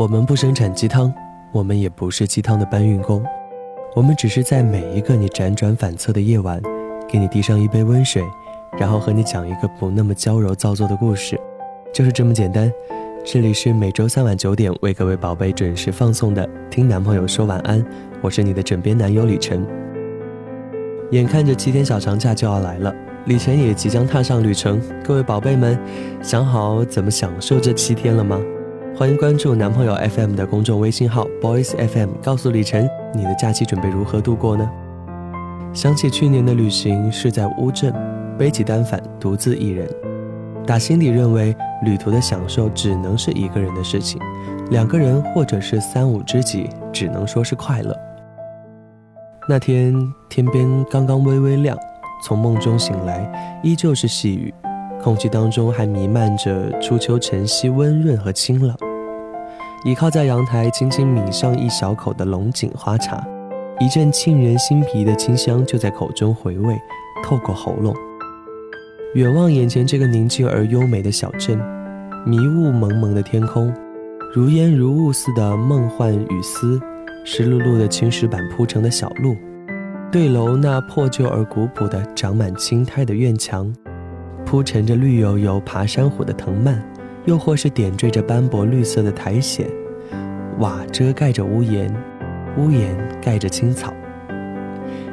我们不生产鸡汤，我们也不是鸡汤的搬运工，我们只是在每一个你辗转反侧的夜晚，给你递上一杯温水，然后和你讲一个不那么娇柔造作的故事，就是这么简单。这里是每周三晚九点为各位宝贝准时放送的《听男朋友说晚安》，我是你的枕边男友李晨。眼看着七天小长假就要来了，李晨也即将踏上旅程。各位宝贝们，想好怎么享受这七天了吗？欢迎关注男朋友 FM 的公众微信号 Boys FM，告诉李晨你的假期准备如何度过呢？想起去年的旅行是在乌镇，背起单反，独自一人。打心底认为，旅途的享受只能是一个人的事情，两个人或者是三五知己，只能说是快乐。那天天边刚刚微微亮，从梦中醒来，依旧是细雨，空气当中还弥漫着初秋晨曦温润和清冷。倚靠在阳台，轻轻抿上一小口的龙井花茶，一阵沁人心脾的清香就在口中回味，透过喉咙。远望眼前这个宁静而优美的小镇，迷雾蒙蒙的天空，如烟如雾似的梦幻雨丝，湿漉漉的青石板铺成的小路，对楼那破旧而古朴的长满青苔的院墙，铺陈着绿油油爬山虎的藤蔓，又或是点缀着斑驳绿色的苔藓，瓦遮盖着屋檐，屋檐盖着青草。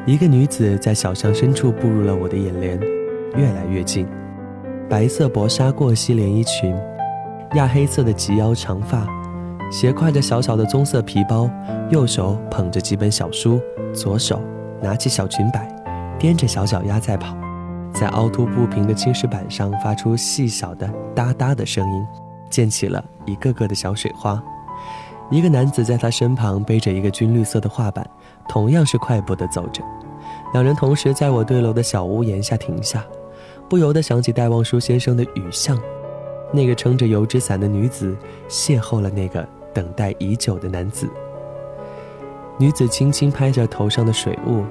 一个女子在小巷深处步入了我的眼帘。越来越近，白色薄纱过膝连衣裙，亚黑色的及腰长发，斜挎着小小的棕色皮包，右手捧着几本小书，左手拿起小裙摆，踮着小脚丫在跑，在凹凸不平的青石板上发出细小的哒哒的声音，溅起了一个个的小水花。一个男子在他身旁背着一个军绿色的画板，同样是快步地走着，两人同时在我对楼的小屋檐下停下。不由得想起戴望舒先生的《雨巷》，那个撑着油纸伞的女子邂逅了那个等待已久的男子。女子轻轻拍着头上的水雾，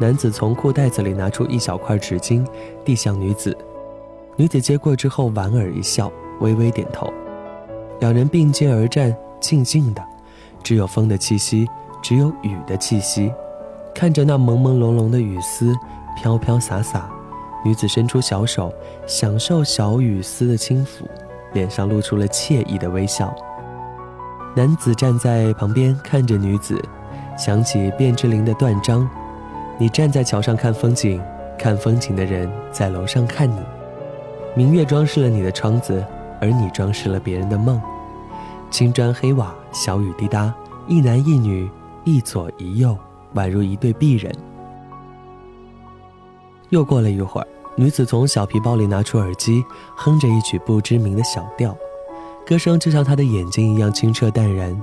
男子从裤袋子里拿出一小块纸巾，递向女子。女子接过之后莞尔一笑，微微点头。两人并肩而站，静静的，只有风的气息，只有雨的气息，看着那朦朦胧胧的雨丝飘飘洒洒。女子伸出小手，享受小雨丝的轻抚，脸上露出了惬意的微笑。男子站在旁边看着女子，想起卞之琳的断章：“你站在桥上看风景，看风景的人在楼上看你。明月装饰了你的窗子，而你装饰了别人的梦。青砖黑瓦，小雨滴答，一男一女，一左一右，宛如一对璧人。”又过了一会儿，女子从小皮包里拿出耳机，哼着一曲不知名的小调，歌声就像她的眼睛一样清澈淡然。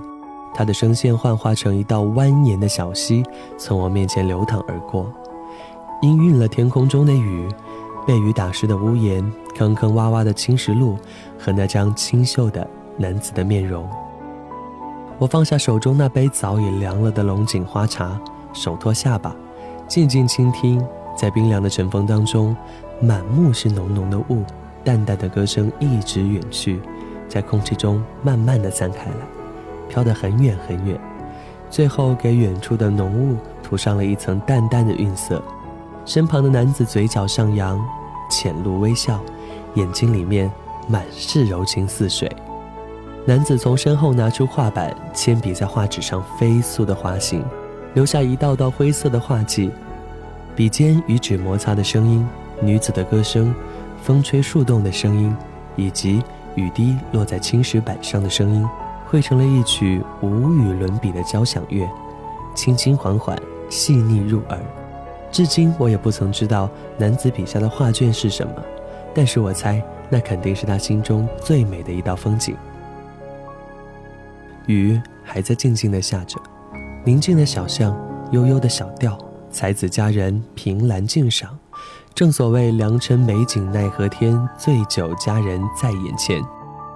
她的声线幻化成一道蜿蜒的小溪，从我面前流淌而过，氤氲了天空中的雨，被雨打湿的屋檐，坑坑洼洼的青石路，和那张清秀的男子的面容。我放下手中那杯早已凉了的龙井花茶，手托下巴，静静倾听。在冰凉的晨风当中，满目是浓浓的雾，淡淡的歌声一直远去，在空气中慢慢的散开来，飘得很远很远，最后给远处的浓雾涂上了一层淡淡的晕色。身旁的男子嘴角上扬，浅露微笑，眼睛里面满是柔情似水。男子从身后拿出画板，铅笔在画纸上飞速的滑行，留下一道道灰色的画迹。笔尖与纸摩擦的声音，女子的歌声，风吹树动的声音，以及雨滴落在青石板上的声音，汇成了一曲无与伦比的交响乐，轻轻缓缓，细腻入耳。至今我也不曾知道男子笔下的画卷是什么，但是我猜那肯定是他心中最美的一道风景。雨还在静静地下着，宁静的小巷，悠悠的小调。才子佳人凭栏静赏，正所谓良辰美景奈何天，醉酒佳人在眼前。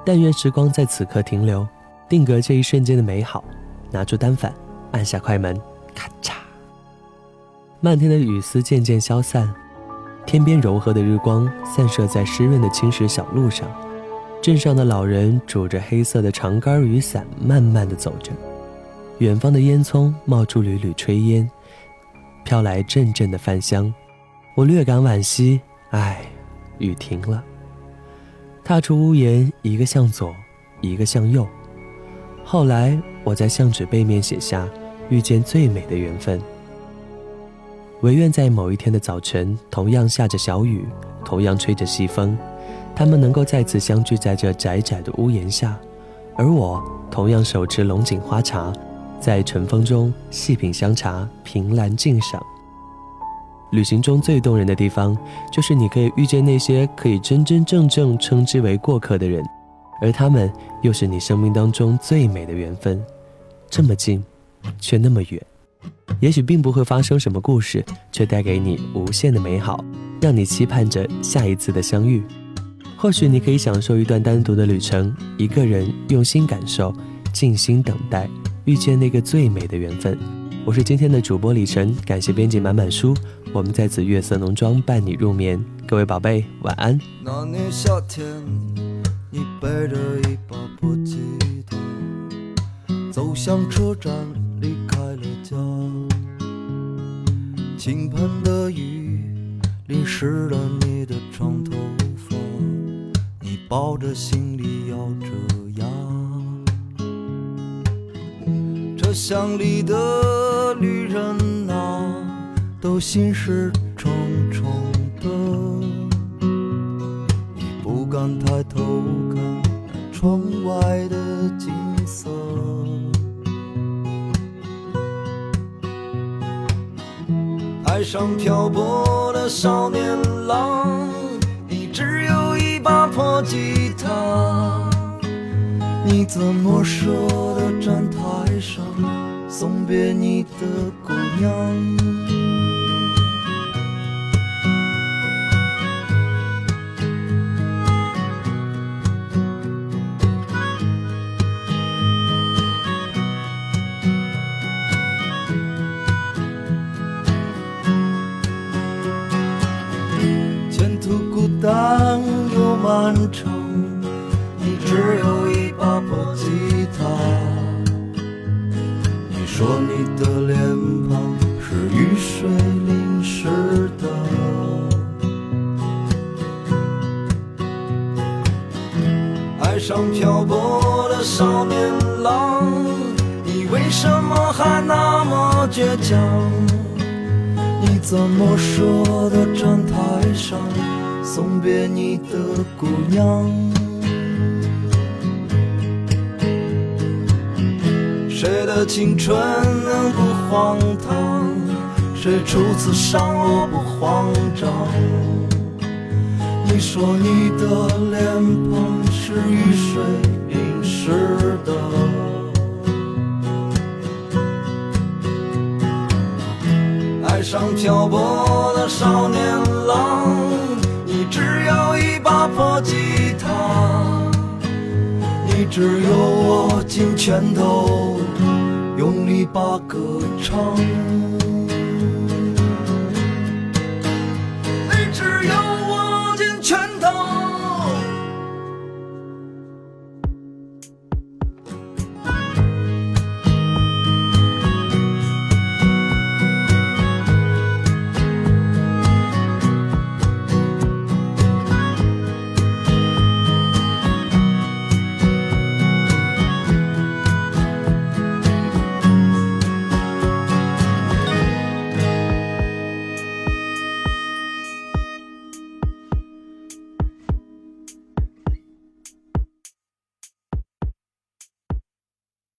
但愿时光在此刻停留，定格这一瞬间的美好。拿出单反，按下快门，咔嚓。漫天的雨丝渐渐消散，天边柔和的日光散射在湿润的青石小路上，镇上的老人拄着黑色的长杆雨伞，慢慢地走着。远方的烟囱冒出缕缕炊烟，飘来阵阵的饭香。我略感惋惜，唉，雨停了。踏出屋檐，一个向左，一个向右。后来，我在相纸背面写下“遇见最美的缘分”。唯愿在某一天的早晨，同样下着小雨，同样吹着西风，他们能够再次相聚在这窄窄的屋檐下，而我同样手持龙井花茶，在晨风中细品香茶，凭栏静赏。旅行中最动人的地方，就是你可以遇见那些可以真真正正称之为过客的人，而他们又是你生命当中最美的缘分，这么近，却那么远。也许并不会发生什么故事，却带给你无限的美好，让你期盼着下一次的相遇。或许你可以享受一段单独的旅程，一个人用心感受，静心等待，遇见那个最美的缘分。我是今天的主播李晨，感谢编辑满满书，我们在此月色浓妆伴你入眠。各位宝贝，晚安。那年夏天，你背着一把破吉他，走向车站。离开了家，倾盆的雨淋湿了你，抱着行李咬着牙，车厢里的旅人啊，都心事重重的，不敢抬头看窗外的景色。爱上漂泊的少年郎，把破吉他，你怎么舍得站台上送别你的姑娘？漫长，你只有一把破吉他。你说你的脸庞是雨水淋湿的，爱上漂泊的少年郎，你为什么还那么倔强？你怎么舍得站台上？送别你的姑娘，谁的青春能不荒唐？谁初次上路不慌张？你说你的脸庞是雨水淋湿的，爱上漂泊的少年郎。只有握紧拳头，用力把歌唱。